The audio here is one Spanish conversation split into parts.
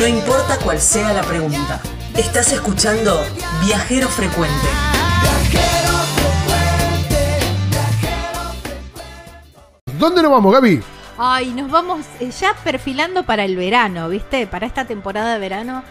No importa cuál sea la pregunta. Estás escuchando Viajero Frecuente. ¿Dónde nos vamos, Gaby? Ay, nos vamos eh, ya perfilando para el verano, ¿viste? Para esta temporada de verano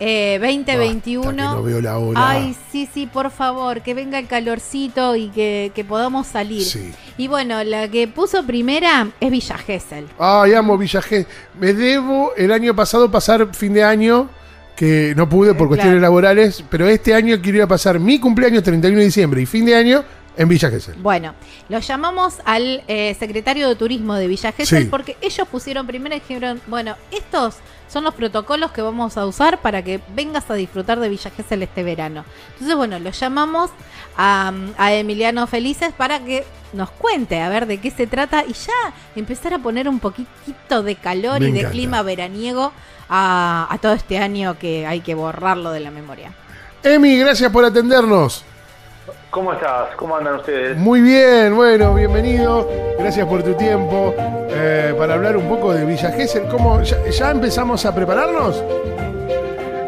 eh, 2021. Basta, que no veo la hora. Ay, sí, sí, por favor, que venga el calorcito y que, que podamos salir. Sí. Y bueno, la que puso primera es Villa Gesell. Ay, amo Villa Gesell. Me debo el año pasado pasar fin de año, que no pude por Eh, cuestiones claro. laborales, pero este año quiero ir a pasar mi cumpleaños 31 de diciembre y fin de año en Villa Gesell. Bueno, lo llamamos al eh, secretario de Turismo de Villa Gesell Sí. porque ellos pusieron primero y dijeron, bueno, estos son los protocolos que vamos a usar para que vengas a disfrutar de Villa Gesell este verano. Entonces, bueno, lo llamamos a, a Emiliano Felices para que nos cuente a ver de qué se trata y ya empezar a poner un poquitito de calor Me y de encanta. clima veraniego a, a todo este año que hay que borrarlo de la memoria. Emi, gracias por atendernos. ¿Cómo estás? ¿Cómo andan ustedes? Muy bien, bueno, bienvenido. Gracias por tu tiempo. Eh, para hablar un poco de Villa Gesell, ¿cómo, ya, ya empezamos a prepararnos?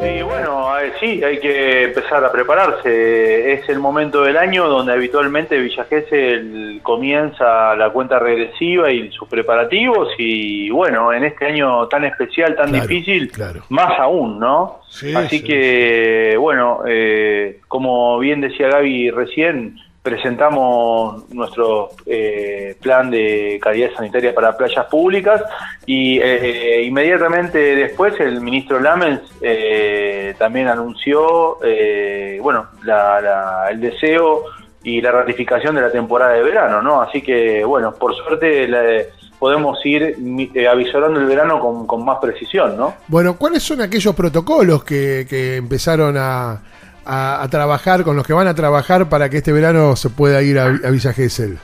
Y bueno, sí, hay que empezar a prepararse. Es el momento del año donde habitualmente Villa Gesell comienza la cuenta regresiva y sus preparativos. Y bueno, en este año tan especial, tan Claro, difícil, claro. más aún, ¿no? Sí, Así sí. que, bueno, eh, como bien decía Gaby recién, presentamos nuestro eh, plan de calidad sanitaria para playas públicas y eh, inmediatamente después el ministro Lamens eh, también anunció, eh, bueno, la- la- el deseo y la ratificación de la temporada de verano, ¿no? Así que, bueno, por suerte la- podemos ir eh, avisorando el verano con, con más precisión, ¿no? Bueno, ¿cuáles son aquellos protocolos que, que empezaron a, a- a trabajar, con los que van a trabajar para que este verano se pueda ir a, a Villa Gesell?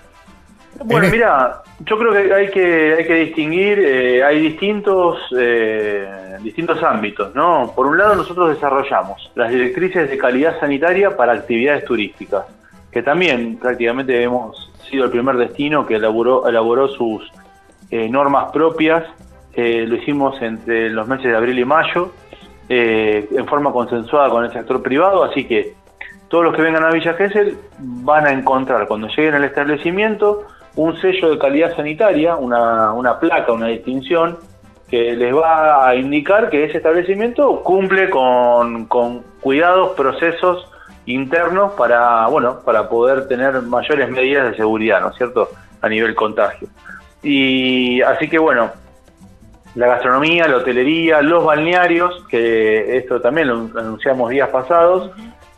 Bueno, mira, yo creo que hay que, hay que distinguir, eh, hay distintos, eh, distintos ámbitos, ¿no? Por un lado, nosotros desarrollamos las directrices de calidad sanitaria para actividades turísticas, que también prácticamente hemos sido el primer destino que elaboró, elaboró sus eh, normas propias. Eh, lo hicimos entre los meses de abril y mayo, eh, en forma consensuada con el sector privado, así que todos los que vengan a Villa Gesell van a encontrar cuando lleguen al establecimiento un sello de calidad sanitaria, una, una placa, una distinción que les va a indicar que ese establecimiento cumple con, con cuidados, procesos internos para, bueno, para poder tener mayores medidas de seguridad, ¿no es cierto?, a nivel contagio. Y así que bueno, la gastronomía, la hotelería, los balnearios, que esto también lo anunciamos días pasados,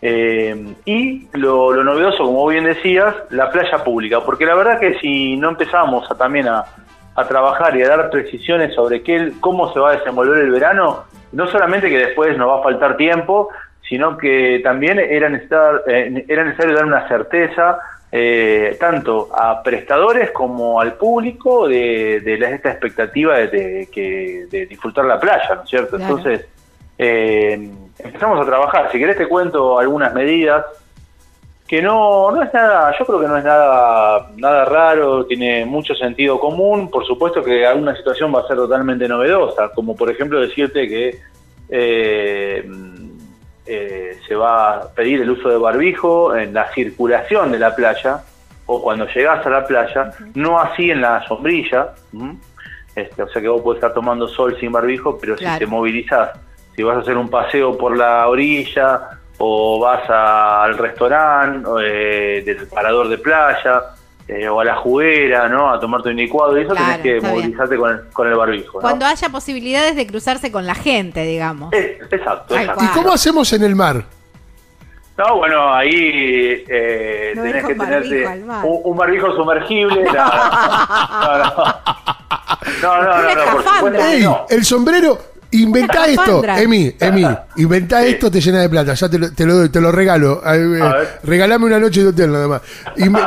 eh, y lo, lo novedoso, como bien decías, la playa pública, porque la verdad que si no empezamos a, también a, trabajar y a dar precisiones sobre qué, cómo se va a desenvolver el verano, no solamente que después nos va a faltar tiempo, sino que también era necesario, eh, era necesario dar una certeza eh, tanto a prestadores como al público de, de la- esta expectativa de, de que, de disfrutar la playa, ¿no es cierto? Claro. Entonces, eh, empezamos a trabajar. Si querés te cuento algunas medidas que no, no es nada, yo creo que no es nada, nada raro, tiene mucho sentido común, por supuesto que alguna situación va a ser totalmente novedosa, como por ejemplo decirte que eh, eh, se va a pedir el uso de barbijo en la circulación de la playa o cuando llegás a la playa, no así en la sombrilla, este, o sea que vos podés estar tomando sol sin barbijo, pero Claro. si te movilizás, si vas a hacer un paseo por la orilla o vas a- al restaurante eh, del parador de playa eh, o a la juguera, ¿no? A tomarte un licuado y eso Claro, tenés que movilizarte con el, con el barbijo, ¿no? Cuando haya posibilidades de cruzarse con la gente, digamos. Eh, exacto, exacto. ¿Y cómo hacemos en el mar? No, bueno, ahí eh, No tenés que mar. un, un barbijo sumergible. No, no, no. No, no, no, Una no, por supuesto ¡Ey! El sombrero. Inventá esto. Emi, Emi, inventá Sí. esto, te llena de plata, ya te lo, te lo doy, te lo regalo. A ver. Regalame una noche de hotel nada más.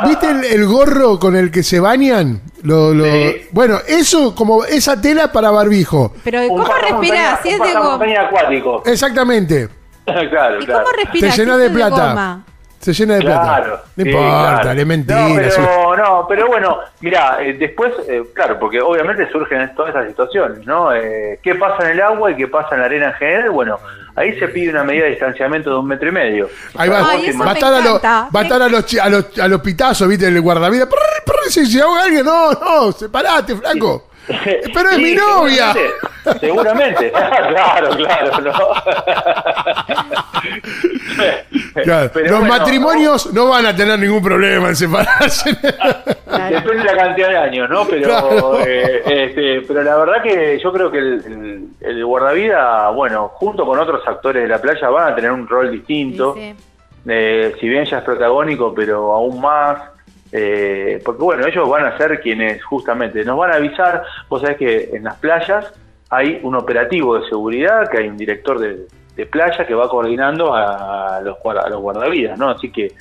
¿Viste el, el gorro con el que se bañan? Lo, lo- Sí. Bueno, eso como esa tela para barbijo. Pero ¿cómo respirás? Si es de goma. acuático. Exactamente. claro, ¿Y claro. cómo respirás? Te llena si de plata. Se llena de plata. No sí, importa, claro. es mentira. No, pero, no, pero bueno, mira, después, eh, claro, porque obviamente surgen todas esas situaciones, ¿no? Eh, ¿Qué pasa en el agua y qué pasa en la arena en general? Bueno, ahí se pide una medida de distanciamiento de un metro y medio. Ahí va, Ay, eso me matar, a los, matar a los, a los, a los pitazos, ¿viste? El guardavidas. Prr, prr, Si se ahoga alguien, no, no, separate, flaco. Pero es Sí, mi novia. Seguramente, seguramente. claro, claro, ¿no? Claro, Pero los bueno, matrimonios no van a tener ningún problema en separarse. Depende de la cantidad de años, ¿no? Pero, Claro. eh, este, pero la verdad que yo creo que el, el, el guardavida, bueno, junto con otros actores de la playa van a tener un rol distinto. Sí, sí. Eh, si bien ya es protagónico, pero aún más. eh, porque bueno, ellos van a ser quienes justamente nos van a avisar. Vos sabés que en las playas hay un operativo de seguridad, que hay un director de, de playa que va coordinando a los, a los guardavidas, ¿no? Así que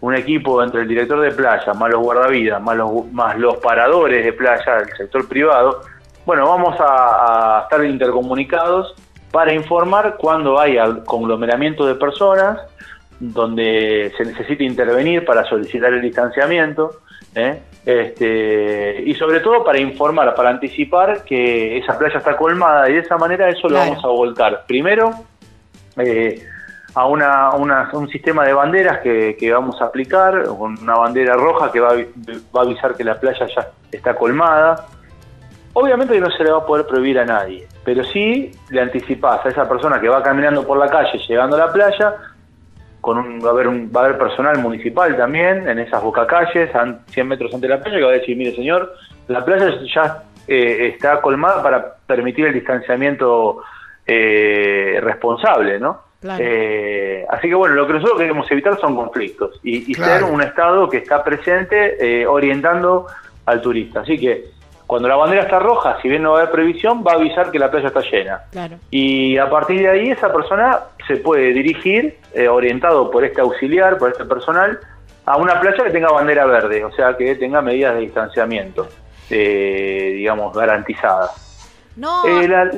un equipo entre el director de playa, más los guardavidas, más los, más los paradores de playa del sector privado, bueno, vamos a, a estar intercomunicados para informar cuando haya conglomeramiento de personas donde se necesita intervenir para solicitar el distanciamiento ¿eh? este, y sobre todo para informar, para anticipar que esa playa está colmada y de esa manera eso lo vamos a volcar. Primero, eh, a una, un sistema de banderas que, vamos a aplicar, con una bandera roja que va va a avisar que la playa ya está colmada. Obviamente que no se le va a poder prohibir a nadie, pero sí le anticipás a esa persona que va caminando por la calle llegando a la playa, con un, va, a haber un, va a haber personal municipal también en esas bocacalles, a 100 metros ante la playa, que va a decir, mire señor, la playa ya eh, está colmada para permitir el distanciamiento eh, responsable, ¿no? Claro. Eh, así que bueno, lo que nosotros queremos evitar son conflictos y, y Claro. ser un Estado que está presente eh, orientando al turista. Así que cuando la bandera está roja, si bien no va a haber previsión, va a avisar que la playa está llena. Claro. Y a partir de ahí esa persona se puede dirigir, eh, orientado por este auxiliar, por este personal, a una playa que tenga bandera verde, o sea, que tenga medidas de distanciamiento, eh, digamos, garantizadas. No, Eh, la-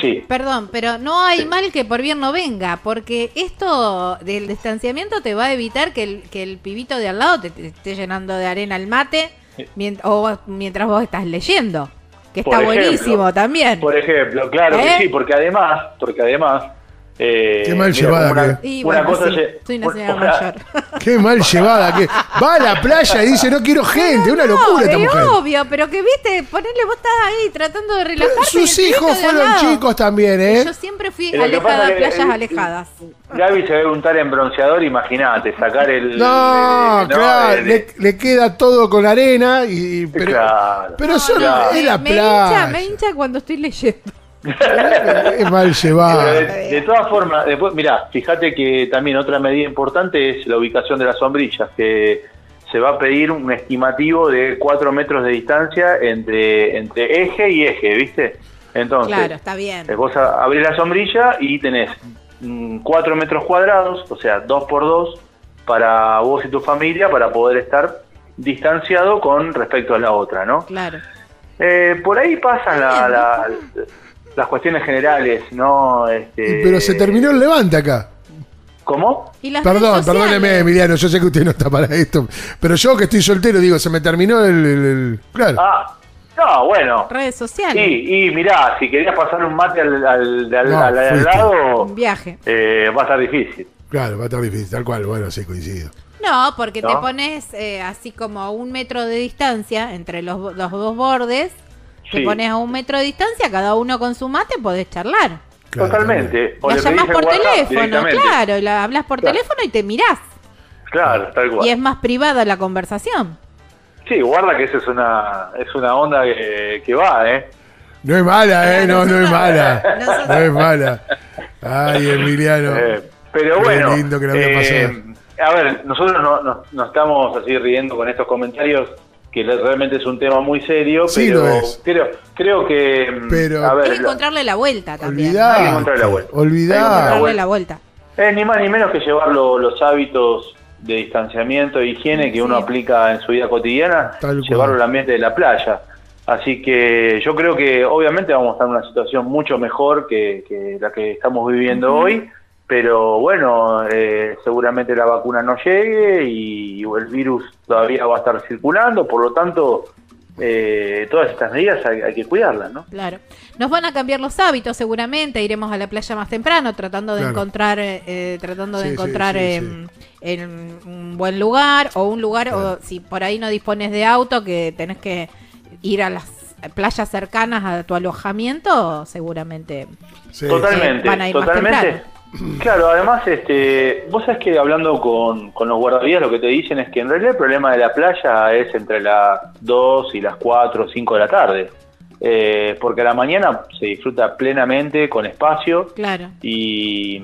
sí, Perdón, pero no hay Sí. mal que por bien no venga, porque esto del distanciamiento te va a evitar que el, que el pibito de al lado te, te esté llenando de arena el mate mien- o vos- mientras vos estás leyendo, que Por está ejemplo. buenísimo también. por ejemplo, claro ¿Eh? que sí, porque además, porque además... eh, Qué mal mira, llevada una, Y una bueno, cosa sí, lle- soy una señora una- mayor. Qué mal llevada que va a la playa y dice no quiero gente, una No, locura esta es mujer. obvio, pero que viste, ponerle vos estás ahí tratando de relajarte. Sus hijos fueron chicos también, ¿eh? Yo siempre fui alejada de playas el- alejadas. Gaby se debe untar en bronceador, imagínate, sacar el... No, el- claro, el- le, le queda todo con arena y, y- pero, Claro. pero No, solo claro. es la me hincha, playa. me hincha cuando estoy leyendo. Es mal Pero llevada. de, de todas formas, después, mirá, fíjate que también otra medida importante es la ubicación de las sombrillas, que se va a pedir un estimativo de 4 metros de distancia entre, entre eje y eje, ¿viste? Entonces, Claro, está bien. eh, vos a- abrís la sombrilla y tenés 4 metros cuadrados, o sea, 2 por 2 para vos y tu familia, para poder estar distanciado con respecto a la otra, ¿no? Claro. Eh, por ahí pasan la- las cuestiones generales, ¿no? Este, Pero se terminó el levante acá. ¿Cómo? Y las Perdón, perdóneme, Emiliano, yo sé que usted no está para esto. Pero yo que estoy soltero, digo, se me terminó el. el- el- claro. Ah, no, bueno. Redes sociales. Sí, y mirá, si querías pasar un mate al, al, al- No, al- al fuiste. lado, Un viaje. eh, va a estar difícil. Claro, va a estar difícil, tal cual. Bueno, sí, coincido. No, porque te pones eh, así como a un metro de distancia entre los, los dos bordes. Te Sí. pones a un metro de distancia, cada uno con su mate, podés charlar. Claro, Totalmente. O la llamás por teléfono, claro, y la hablas por Claro. teléfono y te mirás. Claro, tal cual. Y es más privada la conversación. Sí, guarda que esa es una, es una onda que, que va, ¿eh? No es mala, ¿eh? No, no es mala. No es mala. Ay, Emiliano. Eh, pero Qué bueno, lindo que la había eh, a ver, nosotros no, no- no estamos así riendo con estos comentarios, que realmente es un tema muy serio, Sí, pero lo es. creo, creo que, Pero- a Hay que encontrarle la vuelta también. Olvidá. Hay que encontrarle la vuelta. Hay que Olvidá. encontrarle Darle la vuelta. Es ni más ni menos que llevar lo- los hábitos de distanciamiento e higiene que uno aplica en su vida cotidiana, Tal llevarlo cual. al ambiente de la playa. Así que yo creo que obviamente vamos a estar en una situación mucho mejor que, que la que estamos viviendo hoy, pero bueno, eh, seguramente la vacuna no llegue y, el virus todavía va a estar circulando, por lo tanto, eh, todas estas medidas hay, que cuidarlas, ¿no? Claro. Nos van a cambiar los hábitos, seguramente. Iremos a la playa más temprano, tratando de encontrar, eh, tratando de encontrar en un buen lugar o un lugar, o si por ahí no dispones de auto, que tenés que ir a las playas cercanas a tu alojamiento, seguramente. Totalmente, van a ir totalmente. Claro, además, este, vos sabés que hablando con, con los guardavías lo que te dicen es que en realidad el problema de la playa es entre las 2 y las 4 o 5 de la tarde. Eh, porque a la mañana se disfruta plenamente con espacio. Claro. Y,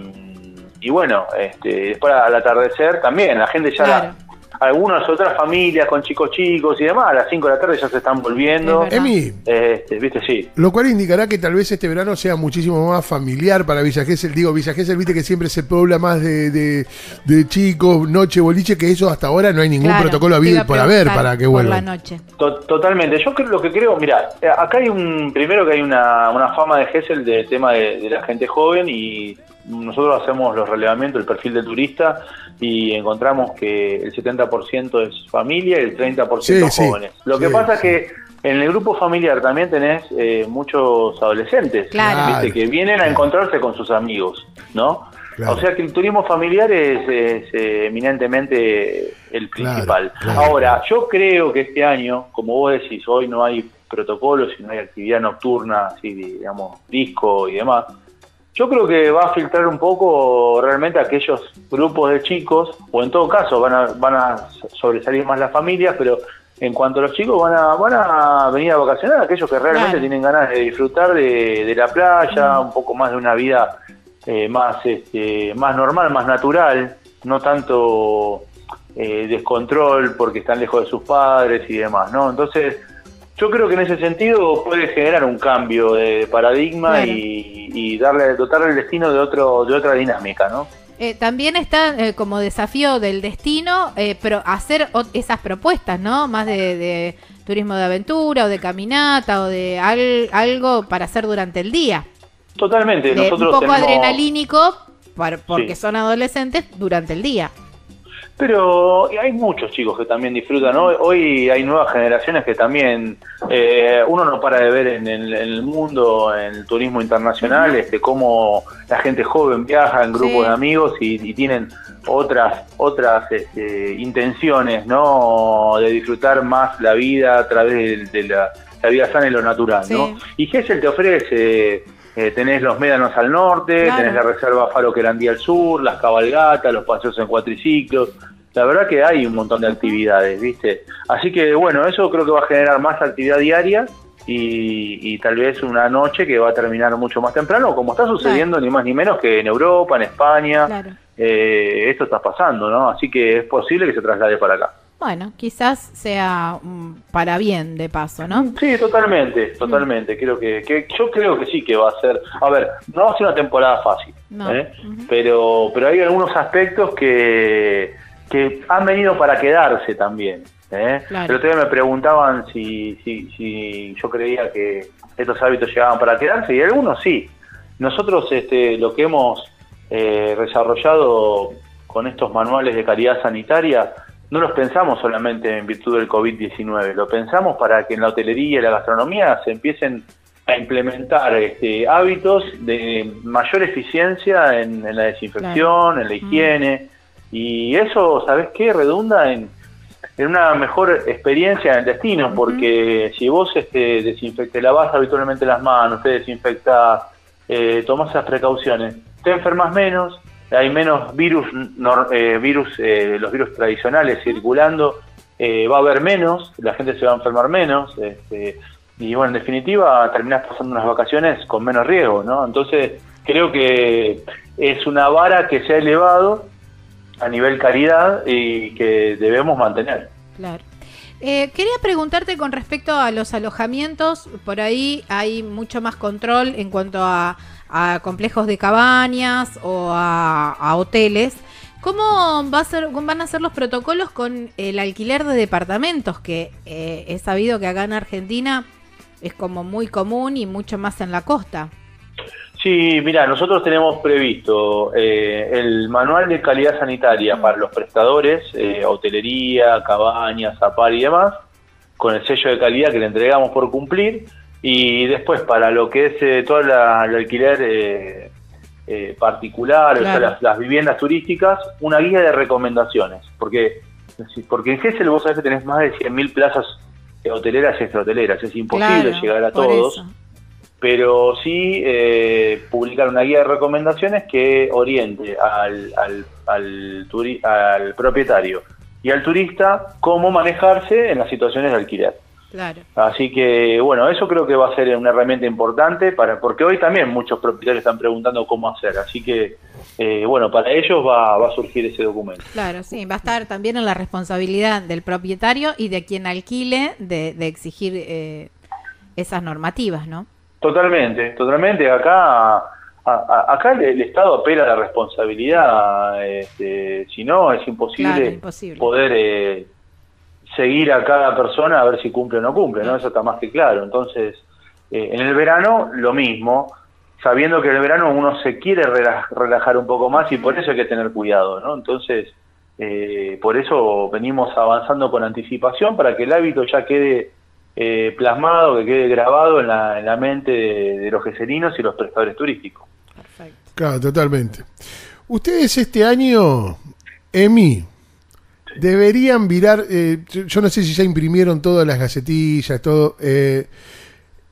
y bueno, este, después al atardecer también, la gente ya algunas otras familias con chicos chicos y demás, a las 5 de la tarde ya se están volviendo. Emi, este, viste, sí. Lo cual indicará que tal vez este verano sea muchísimo más familiar para Villa Gesell. Digo, Villa Gesell, viste que siempre se pobla más de, de, chicos, noche, boliche, que eso hasta ahora no hay ningún protocolo habido por haber para que vuelva. noche. totalmente. Yo creo, lo que creo, mira, acá hay un, primero que hay una, una fama de Gesell del tema de la gente joven y nosotros hacemos los relevamientos, el perfil de turista y encontramos que el 70% es familia y el 30% jóvenes. Lo que pasa es que en el grupo familiar también tenés eh, muchos adolescentes que vienen a encontrarse con sus amigos, ¿no? O sea que el turismo familiar es, eh, eminentemente el principal. Ahora, yo creo que este año, como vos decís, hoy no hay protocolos y no hay actividad nocturna, así digamos, disco y demás. Yo creo que va a filtrar un poco realmente aquellos grupos de chicos, o en todo caso van a, van a sobresalir más las familias, pero en cuanto a los chicos van a, van a venir a vacacionar, aquellos que realmente tienen ganas de disfrutar de, la playa, un poco más de una vida eh, más, este, más normal, más natural, no tanto eh, descontrol porque están lejos de sus padres y demás, ¿no? Entonces, yo creo que en ese sentido puede generar un cambio de paradigma y, darle dotarle el destino de otro de otra dinámica, ¿no? Eh, también está eh, como desafío del destino, eh, pero hacer esas propuestas, ¿no? Más de, turismo de aventura o de caminata o de algo para hacer durante el día. Totalmente. un poco adrenalínico porque son adolescentes durante el día. Pero hay muchos chicos que también disfrutan. Hoy hay nuevas generaciones que también eh, uno no para de ver en el, mundo, en el turismo internacional, este, cómo la gente joven viaja en grupos de amigos y, tienen otras otras este, intenciones, ¿no? De disfrutar más la vida a través de, la, vida sana y lo natural, ¿no? Y Gessel te ofrece eh, tenés los médanos al norte, tenés la reserva Faro Querandí al sur, las cabalgatas, los paseos en cuatriciclos. La verdad que hay un montón de actividades, ¿viste? Así que bueno, eso creo que va a generar más actividad diaria y, tal vez una noche que va a terminar mucho más temprano, como está sucediendo ni más ni menos que en Europa, en España. Eh, esto está pasando, ¿no? Así que es posible que se traslade para acá. Bueno, quizás sea para bien de paso, ¿no? Sí, totalmente, totalmente. Creo que, yo creo que sí que va a ser. A ver, no va a ser una temporada fácil, ¿eh? pero pero hay algunos aspectos que que han venido para quedarse también. ¿eh? El otro día me preguntaban si, si, si yo creía que estos hábitos llegaban para quedarse y algunos sí. Nosotros este, lo que hemos eh, desarrollado con estos manuales de calidad sanitaria no los pensamos solamente en virtud del COVID-19, lo pensamos para que en la hotelería y la gastronomía se empiecen a implementar este, hábitos de mayor eficiencia en, la desinfección, en la higiene. Y eso, ¿sabes qué? Redunda en, una mejor experiencia en el destino, porque si vos este, desinfecte, lavas habitualmente las manos, te desinfectas, eh, tomas esas precauciones, te enfermas menos, hay menos virus, eh, virus eh, los virus tradicionales circulando, eh, va a haber menos, la gente se va a enfermar menos, este, y bueno, en definitiva terminás pasando unas vacaciones con menos riesgo, ¿no? Entonces creo que es una vara que se ha elevado a nivel caridad y que debemos mantener. Claro. quería preguntarte con respecto a los alojamientos, por ahí hay mucho más control en cuanto a a complejos de cabañas o a, hoteles. ¿Cómo va a ser, van a ser los protocolos con el alquiler de departamentos? Que eh, he sabido que acá en Argentina es como muy común y mucho más en la costa. Sí, mira, nosotros tenemos previsto eh, el manual de calidad sanitaria para los prestadores, eh, hotelería, cabañas, zapar y demás, con el sello de calidad que le entregamos por cumplir, y después para lo que es eh, todo el alquiler particular, o sea, las, viviendas turísticas, una guía de recomendaciones, porque porque en GESEL vos sabés que tenés más de 100.000 plazas hoteleras y extrahoteleras, es imposible llegar a todos pero sí eh, publicar una guía de recomendaciones que oriente al, al, al, propietario y al turista cómo manejarse en las situaciones de alquiler. Claro. Así que, bueno, eso creo que va a ser una herramienta importante para porque hoy también muchos propietarios están preguntando cómo hacer. Así que, eh, bueno, para ellos va, va, a surgir ese documento. Claro, sí, va a estar también en la responsabilidad del propietario y de quien alquile de, de exigir eh, esas normativas, ¿no? Totalmente, totalmente. Acá, acá el, Estado apela a la responsabilidad. Este, si no, es imposible, poder eh, seguir a cada persona a ver si cumple o no cumple, ¿no? Eso está más que claro. Entonces, eh, en el verano, lo mismo, sabiendo que en el verano uno se quiere relajar un poco más y por eso hay que tener cuidado, ¿no? Entonces, eh, por eso venimos avanzando con anticipación para que el hábito ya quede eh, plasmado, que quede grabado en la, en la mente de, los geserinos y los prestadores turísticos. Perfecto. Claro, totalmente. Ustedes este año, EMI, deberían virar, eh, yo no sé si ya imprimieron todas las gacetillas, todo. Eh,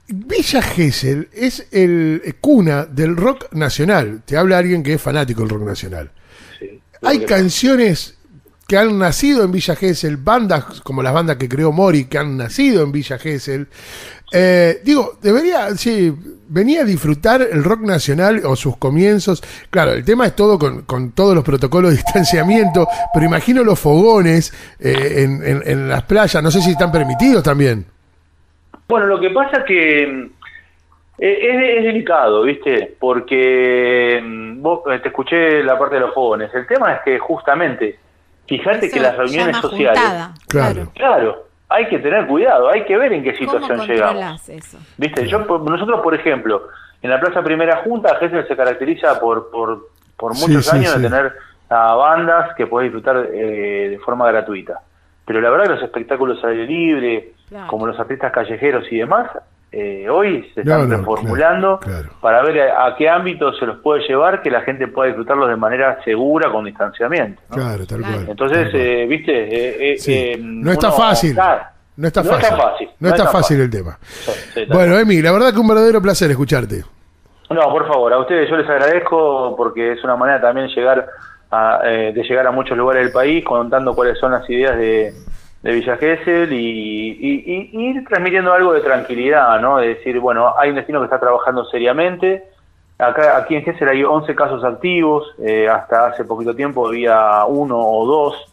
Villa Gesell es el cuna del rock nacional. Te habla alguien que es fanático del rock nacional. Hay canciones que han nacido en Villa Gesell, bandas como las bandas que creó Mori, que han nacido en Villa Gesell. Eh, digo, debería, sí, venía a disfrutar el rock nacional o sus comienzos. Claro, el tema es todo con, todos los protocolos de distanciamiento, pero imagino los fogones eh, en, las playas, no sé si están permitidos también. Bueno, lo que pasa es que mm, e, es, delicado, ¿viste? Porque mm, vos te escuché la parte de los fogones. El tema es que justamente Fíjate que las reuniones sociales. Claro. Claro, hay que tener cuidado, hay que ver en qué situación llegamos. Eso? Viste, yo nosotros por ejemplo, en la Plaza Primera Junta, Gessel se caracteriza por por, por muchos años de tener a bandas que puedes disfrutar eh, de forma gratuita. Pero la verdad que los espectáculos al aire libre, como los artistas callejeros y demás, eh, hoy se están reformulando para ver a, qué ámbito se los puede llevar que la gente pueda disfrutarlos de manera segura con distanciamiento. Claro, tal cual. Entonces, eh, viste, eh, no, está fácil, no está fácil. No está fácil. el tema. bueno, Emi, la verdad que un verdadero placer escucharte. No, por favor, a ustedes yo les agradezco porque es una manera también llegar de llegar a muchos lugares del país contando cuáles son las ideas de de Villa Gesell y, ir transmitiendo algo de tranquilidad, ¿no? De decir, bueno, hay un destino que está trabajando seriamente. Acá, aquí en Gesell hay 11 casos activos, eh, hasta hace poquito tiempo había uno o dos.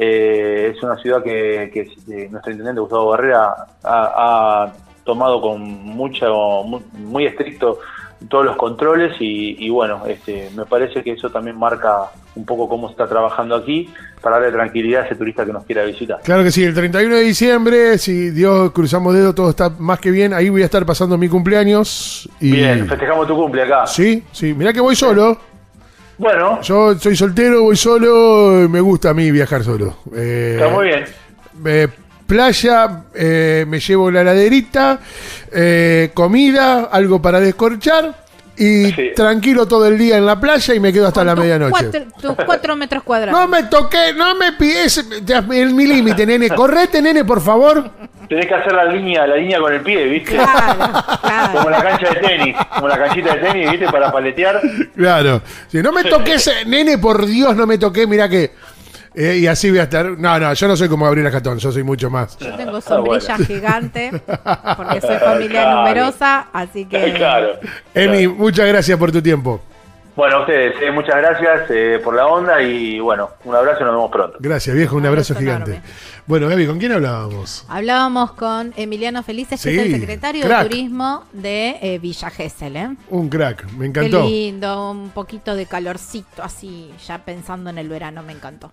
Eh, es una ciudad que, eh, nuestro intendente Gustavo Barrera ha, tomado con mucho, muy estricto todos los controles y, bueno, este, me parece que eso también marca un poco cómo se está trabajando aquí para darle tranquilidad a ese turista que nos quiera visitar. Claro que sí, el 31 de diciembre, si Dios cruzamos dedos, todo está más que bien, ahí voy a estar pasando mi cumpleaños. Y... Bien, festejamos tu cumple acá. Sí, sí, mirá que voy solo. Bueno. Yo soy soltero, voy solo, me gusta a mí viajar solo. Eh, está muy bien. Eh, playa, eh, me llevo la laderita, eh, comida, algo para descorchar. Y tranquilo todo el día en la playa y me quedo hasta la medianoche. tus cuatro metros cuadrados. No me toqué, no me pides el, mi límite, nene. Correte, nene, por favor. Tenés que hacer la línea, la línea con el pie, ¿viste? Como la cancha de tenis, como la canchita de tenis, ¿viste? Para paletear. Claro. Si no me toques, nene, por Dios, no me toqué. Mira que eh, y así voy a estar. No, no, yo no soy como Gabriela Jatón, yo soy mucho más. Yo tengo sombrilla gigante, porque soy familia numerosa, así que. Claro. Emi, muchas gracias por tu tiempo. Bueno, a ustedes, eh, muchas gracias eh, por la onda y bueno, un abrazo y nos vemos pronto. Gracias, viejo, un, abrazo, gigante. Bueno, Gaby, ¿con quién hablábamos? Hablábamos con Emiliano Felices, que es el secretario de Turismo de Villa Gesell. Un crack, me encantó. Qué lindo, un poquito de calorcito así, ya pensando en el verano, me encantó.